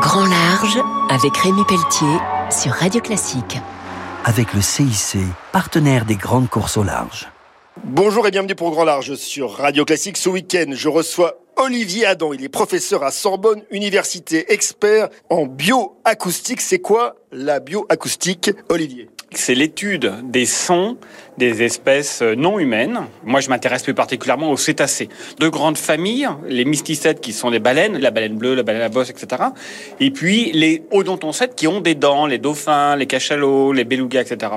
Grand Large avec Rémi Pelletier sur Radio Classique. Avec le CIC, partenaire des grandes courses au large. Bonjour et bienvenue pour Grand Large sur Radio Classique. Ce week-end, je reçois Olivier Adam. Il est professeur à Sorbonne Université, expert en bioacoustique. C'est quoi la bioacoustique, Olivier? C'est l'étude des sons des espèces non humaines. Moi, je m'intéresse plus particulièrement aux cétacés. De grandes familles, les mysticètes qui sont des baleines, la baleine bleue, la baleine à bosse, etc. Et puis les odontoncètes qui ont des dents, les dauphins, les cachalots, les belugas, etc.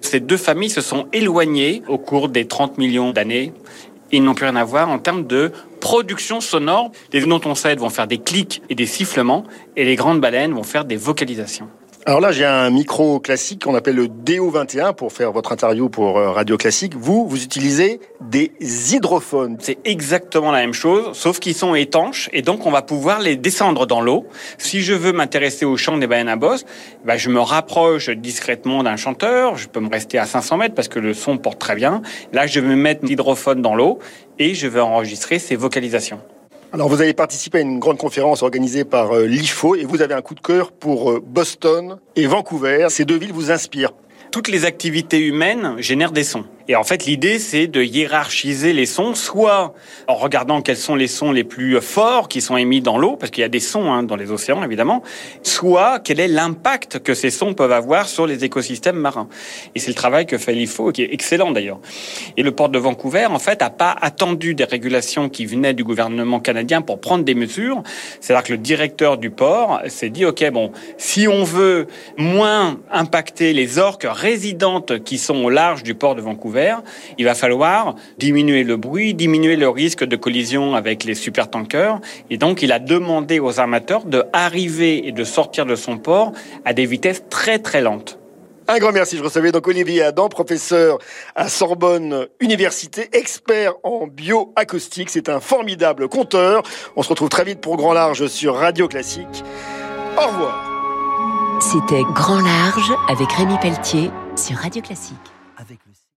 Ces deux familles se sont éloignées au cours des 30 millions d'années. Ils n'ont plus rien à voir en termes de production sonore. Les odontoncètes vont faire des clics et des sifflements, et les grandes baleines vont faire des vocalisations. Alors là, j'ai un micro classique qu'on appelle le DO21 pour faire votre interview pour euh, Radio Classique. Vous, vous utilisez des hydrophones. C'est exactement la même chose, sauf qu'ils sont étanches et donc on va pouvoir les descendre dans l'eau. Si je veux m'intéresser au chant des baleines bah, je me rapproche discrètement d'un chanteur. Je peux me rester à 500 mètres parce que le son porte très bien. Là, je vais mettre l'hydrophone dans l'eau et je vais enregistrer ces vocalisations. Alors vous avez participé à une grande conférence organisée par euh, l'IFO et vous avez un coup de cœur pour euh, Boston et Vancouver. Ces deux villes vous inspirent. Toutes les activités humaines génèrent des sons. Et en fait, l'idée, c'est de hiérarchiser les sons, soit en regardant quels sont les sons les plus forts qui sont émis dans l'eau, parce qu'il y a des sons hein, dans les océans, évidemment, soit quel est l'impact que ces sons peuvent avoir sur les écosystèmes marins. Et c'est le travail que fait l'IFO, qui est excellent d'ailleurs. Et le port de Vancouver, en fait, n'a pas attendu des régulations qui venaient du gouvernement canadien pour prendre des mesures. C'est-à-dire que le directeur du port s'est dit, OK, bon, si on veut moins impacter les orques résidentes qui sont au large du port de Vancouver, il va falloir diminuer le bruit, diminuer le risque de collision avec les supertankers. Et donc, il a demandé aux armateurs de arriver et de sortir de son port à des vitesses très très lentes. Un grand merci. Je recevais donc Olivier Adam, professeur à Sorbonne Université, expert en bioacoustique. C'est un formidable conteur. On se retrouve très vite pour Grand Large sur Radio Classique. Au revoir. C'était Grand Large avec Rémi Pelletier sur Radio Classique.